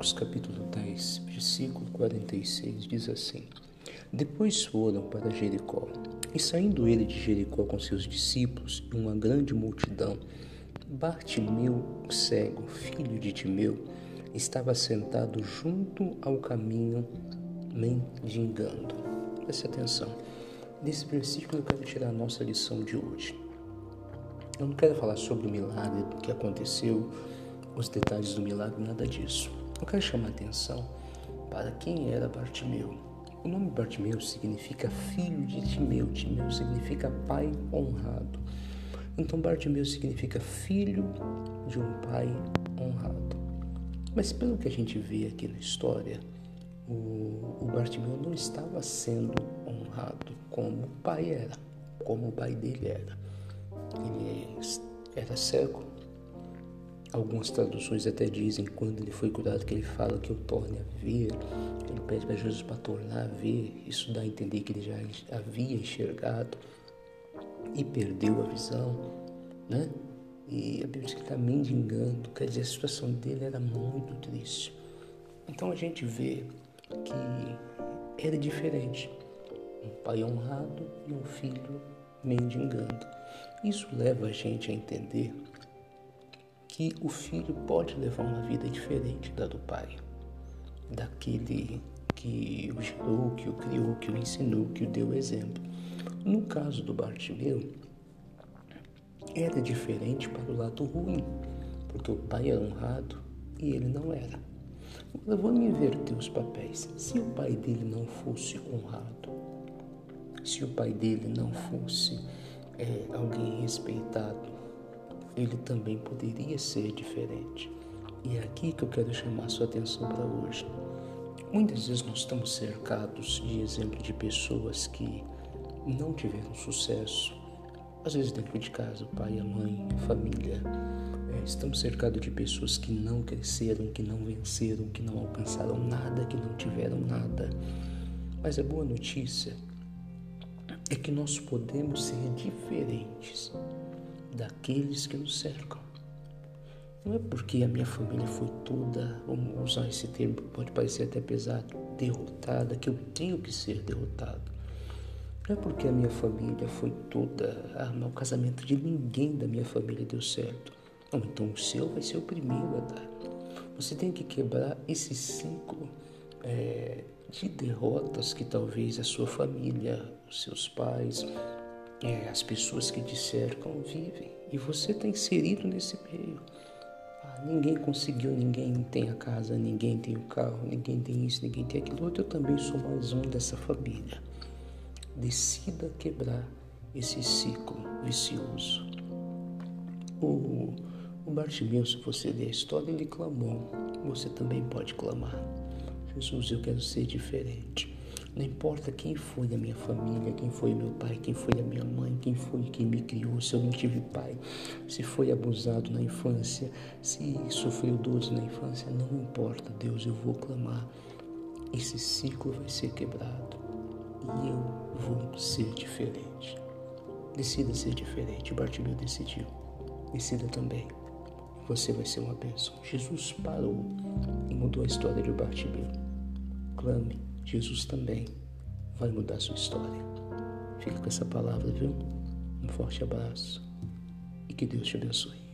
Marcos capítulo 10, versículo 46 diz assim: Depois foram para Jericó, e saindo ele de Jericó com seus discípulos e uma grande multidão, Bartimeu, cego, filho de Timeu, estava sentado junto ao caminho, mendigando. Preste atenção. Nesse versículo eu quero tirar a nossa lição de hoje. Eu não quero falar sobre o milagre que aconteceu, os detalhes do milagre, nada disso. Eu quero chamar a atenção para quem era Bartimeu. O nome Bartimeu significa filho de Timeu. Timeu significa pai honrado. Então Bartimeu significa filho de um pai honrado. Mas pelo que a gente vê aqui na história, o, o Bartimeu não estava sendo honrado como o pai era, como o pai dele era. Ele era cego, Algumas traduções até dizem quando ele foi curado que ele fala que eu torne a ver. Ele pede para Jesus para tornar a ver. Isso dá a entender que ele já havia enxergado e perdeu a visão, né? E a Bíblia diz que está mendigando, quer dizer, a situação dele era muito triste. Então a gente vê que era diferente. Um pai honrado e um filho mendigando. Isso leva a gente a entender que o filho pode levar uma vida diferente da do pai, daquele que o gerou, que o criou, que o ensinou, que o deu exemplo. No caso do Bartimeu, era diferente para o lado ruim, porque o pai era honrado e ele não era. Agora vamos inverter os papéis. Se o pai dele não fosse honrado, se o pai dele não fosse é, alguém respeitado, ele também poderia ser diferente. E é aqui que eu quero chamar sua atenção para hoje. Muitas vezes nós estamos cercados de exemplos de pessoas que não tiveram sucesso, às vezes dentro de casa, o pai, a mãe, a família. É, estamos cercados de pessoas que não cresceram, que não venceram, que não alcançaram nada, que não tiveram nada. Mas a boa notícia é que nós podemos ser diferentes daqueles que nos cercam. Não é porque a minha família foi toda, vamos usar esse termo pode parecer até pesado, derrotada, que eu tenho que ser derrotado. Não é porque a minha família foi toda, ah, o casamento de ninguém da minha família deu certo. Não, então o seu vai ser o primeiro a dar. Você tem que quebrar esse ciclo é, de derrotas que talvez a sua família, os seus pais, é, as pessoas que te cercam vivem e você está inserido nesse meio. Ah, ninguém conseguiu, ninguém tem a casa, ninguém tem o carro, ninguém tem isso, ninguém tem aquilo outro. Eu também sou mais um dessa família. Decida quebrar esse ciclo vicioso. O, o Bartimeu, se você ler a história, ele clamou. Você também pode clamar. Jesus, eu quero ser diferente. Não importa quem foi a minha família, quem foi meu pai, quem foi a minha mãe, quem foi quem me criou, se eu não tive pai, se foi abusado na infância, se sofreu dores na infância, não importa, Deus, eu vou clamar. Esse ciclo vai ser quebrado e eu vou ser diferente. Decida ser diferente. Bartimeu decidiu. Decida também. Você vai ser uma bênção. Jesus parou e mudou a história de Bartimeu. Clame Jesus também vai mudar sua história. Fica com essa palavra, viu? Um forte abraço e que Deus te abençoe.